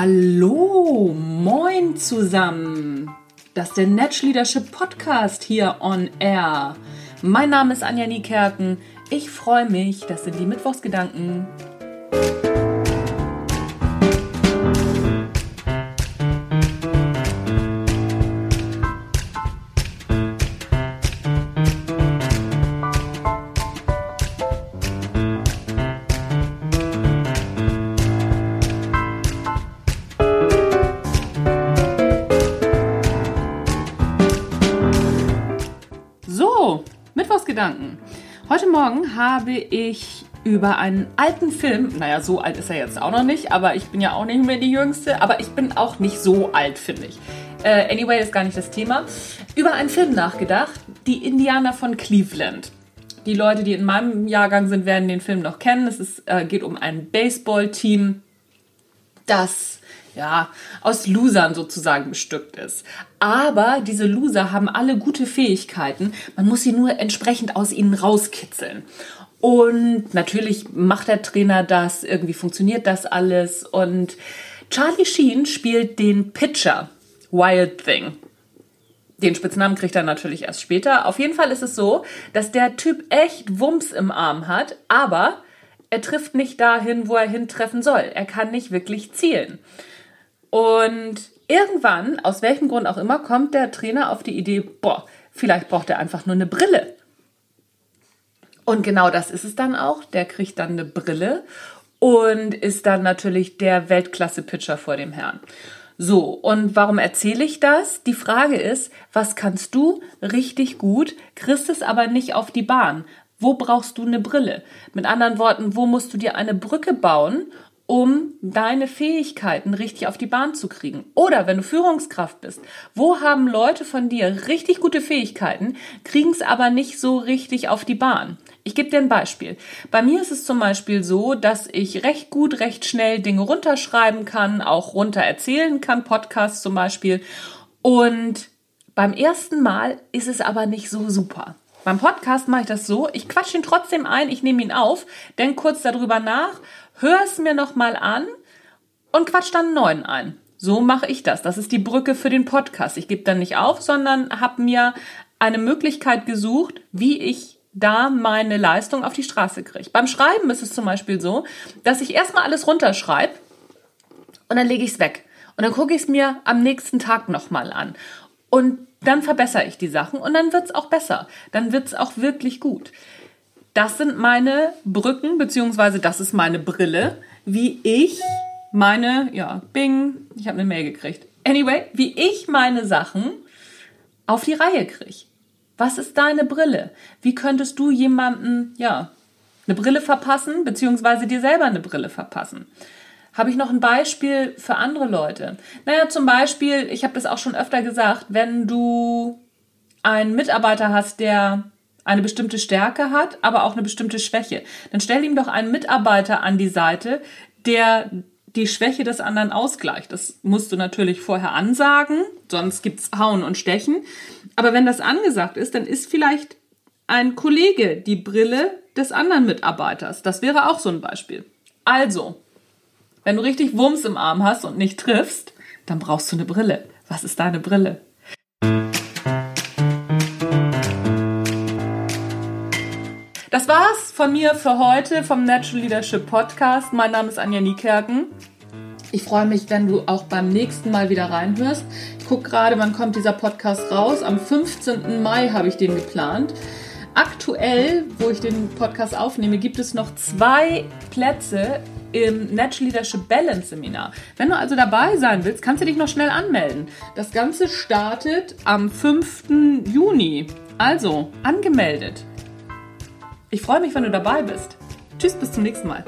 Hallo, moin zusammen. Das ist der Natch Leadership Podcast hier on air. Mein Name ist Anja Niekerken. Ich freue mich. Das sind die Mittwochsgedanken. Mittwochsgedanken. Heute Morgen habe ich über einen alten Film, naja, so alt ist er jetzt auch noch nicht, aber ich bin ja auch nicht mehr die Jüngste, aber ich bin auch nicht so alt, finde ich. Äh, anyway, ist gar nicht das Thema. Über einen Film nachgedacht, Die Indianer von Cleveland. Die Leute, die in meinem Jahrgang sind, werden den Film noch kennen. Es ist, äh, geht um ein Baseballteam, das ja, aus Losern sozusagen bestückt ist. Aber diese Loser haben alle gute Fähigkeiten. Man muss sie nur entsprechend aus ihnen rauskitzeln. Und natürlich macht der Trainer das, irgendwie funktioniert das alles. Und Charlie Sheen spielt den Pitcher, Wild Thing. Den Spitznamen kriegt er natürlich erst später. Auf jeden Fall ist es so, dass der Typ echt Wumms im Arm hat, aber er trifft nicht dahin, wo er hintreffen soll. Er kann nicht wirklich zielen. Und irgendwann, aus welchem Grund auch immer, kommt der Trainer auf die Idee, boah, vielleicht braucht er einfach nur eine Brille. Und genau das ist es dann auch. Der kriegt dann eine Brille und ist dann natürlich der Weltklasse-Pitcher vor dem Herrn. So, und warum erzähle ich das? Die Frage ist, was kannst du richtig gut, kriegst es aber nicht auf die Bahn? Wo brauchst du eine Brille? Mit anderen Worten, wo musst du dir eine Brücke bauen, um deine Fähigkeiten richtig auf die Bahn zu kriegen. Oder wenn du Führungskraft bist, wo haben Leute von dir richtig gute Fähigkeiten, kriegen es aber nicht so richtig auf die Bahn? Ich gebe dir ein Beispiel. Bei mir ist es zum Beispiel so, dass ich recht gut, recht schnell Dinge runterschreiben kann, auch runter erzählen kann, Podcasts zum Beispiel. Und beim ersten Mal ist es aber nicht so super. Beim Podcast mache ich das so, ich quatsche ihn trotzdem ein, ich nehme ihn auf, denke kurz darüber nach, höre es mir nochmal an und quatsch dann einen neuen ein. So mache ich das. Das ist die Brücke für den Podcast. Ich gebe dann nicht auf, sondern habe mir eine Möglichkeit gesucht, wie ich da meine Leistung auf die Straße kriege. Beim Schreiben ist es zum Beispiel so, dass ich erstmal alles runterschreibe und dann lege ich es weg. Und dann gucke ich es mir am nächsten Tag nochmal an. Und dann verbessere ich die Sachen und dann wird es auch besser. Dann wird es auch wirklich gut. Das sind meine Brücken, beziehungsweise das ist meine Brille, wie ich meine, ja, Bing, ich habe eine Mail gekriegt. Anyway, wie ich meine Sachen auf die Reihe kriege. Was ist deine Brille? Wie könntest du jemandem, ja, eine Brille verpassen, beziehungsweise dir selber eine Brille verpassen? Habe ich noch ein Beispiel für andere Leute? Naja, zum Beispiel, ich habe das auch schon öfter gesagt, wenn du einen Mitarbeiter hast, der eine bestimmte Stärke hat, aber auch eine bestimmte Schwäche, dann stell ihm doch einen Mitarbeiter an die Seite, der die Schwäche des anderen ausgleicht. Das musst du natürlich vorher ansagen, sonst gibt's Hauen und Stechen. Aber wenn das angesagt ist, dann ist vielleicht ein Kollege die Brille des anderen Mitarbeiters. Das wäre auch so ein Beispiel. Also, wenn du richtig Wumms im Arm hast und nicht triffst, dann brauchst du eine Brille. Was ist deine Brille? Das war's von mir für heute vom Natural Leadership Podcast. Mein Name ist Anja Niekerken. Ich freue mich, wenn du auch beim nächsten Mal wieder reinhörst. Ich gucke gerade, wann kommt dieser Podcast raus. Am 15. Mai habe ich den geplant. Aktuell, wo ich den Podcast aufnehme, gibt es noch zwei Plätze im Natural Leadership Balance Seminar. Wenn du also dabei sein willst, kannst du dich noch schnell anmelden. Das Ganze startet am 5. Juni. Also, angemeldet. Ich freue mich, wenn du dabei bist. Tschüss, bis zum nächsten Mal.